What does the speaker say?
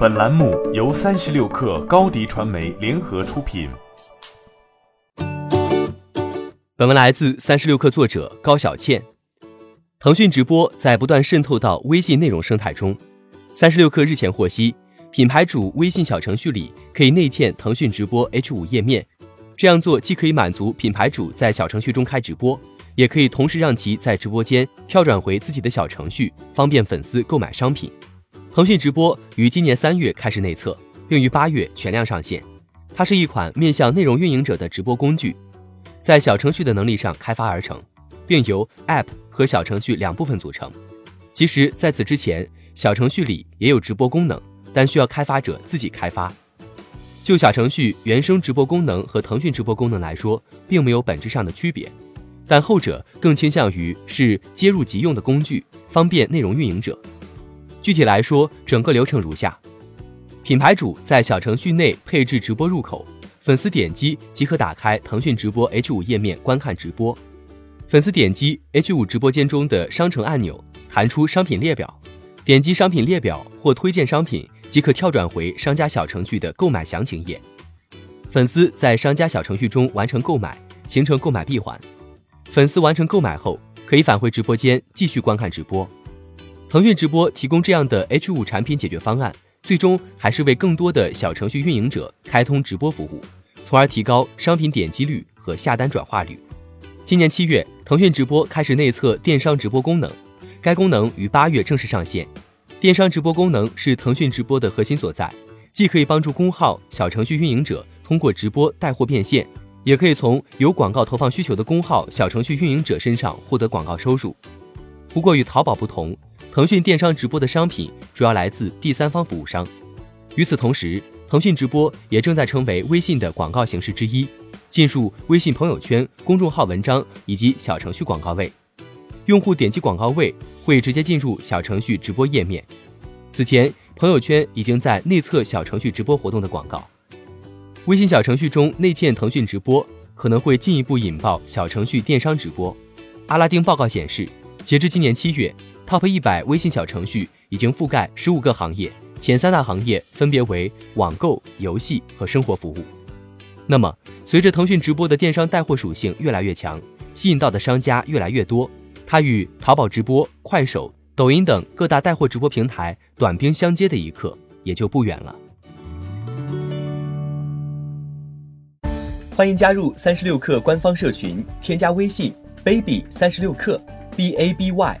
本栏目由三十六氪高低传媒联合出品。本文来自三十六氪作者高小倩。腾讯直播在不断渗透到微信内容生态中。三十六氪日前获悉，品牌主微信小程序里可以内嵌腾讯直播 H 五页面。这样做既可以满足品牌主在小程序中开直播，也可以同时让其在直播间跳转回自己的小程序，方便粉丝购买商品。腾讯直播于今年三月开始内测，并于八月全量上线。它是一款面向内容运营者的直播工具，在小程序的能力上开发而成，并由 App 和小程序两部分组成。其实，在此之前，小程序里也有直播功能，但需要开发者自己开发。就小程序原生直播功能和腾讯直播功能来说，并没有本质上的区别，但后者更倾向于是接入即用的工具，方便内容运营者。具体来说，整个流程如下：品牌主在小程序内配置直播入口，粉丝点击即可打开腾讯直播 H 五页面观看直播。粉丝点击 H 五直播间中的商城按钮，弹出商品列表，点击商品列表或推荐商品，即可跳转回商家小程序的购买详情页。粉丝在商家小程序中完成购买，形成购买闭环。粉丝完成购买后，可以返回直播间继续观看直播。腾讯直播提供这样的 H 五产品解决方案，最终还是为更多的小程序运营者开通直播服务，从而提高商品点击率和下单转化率。今年七月，腾讯直播开始内测电商直播功能，该功能于八月正式上线。电商直播功能是腾讯直播的核心所在，既可以帮助公号、小程序运营者通过直播带货变现，也可以从有广告投放需求的公号、小程序运营者身上获得广告收入。不过与淘宝不同。腾讯电商直播的商品主要来自第三方服务商。与此同时，腾讯直播也正在成为微信的广告形式之一，进入微信朋友圈、公众号文章以及小程序广告位。用户点击广告位会直接进入小程序直播页面。此前，朋友圈已经在内测小程序直播活动的广告。微信小程序中内嵌腾讯直播，可能会进一步引爆小程序电商直播。阿拉丁报告显示，截至今年七月。Top 一百微信小程序已经覆盖十五个行业，前三大行业分别为网购、游戏和生活服务。那么，随着腾讯直播的电商带货属性越来越强，吸引到的商家越来越多，它与淘宝直播、快手、抖音等各大带货直播平台短兵相接的一刻也就不远了。欢迎加入三十六氪官方社群，添加微信 baby 三十六氪 b a b y。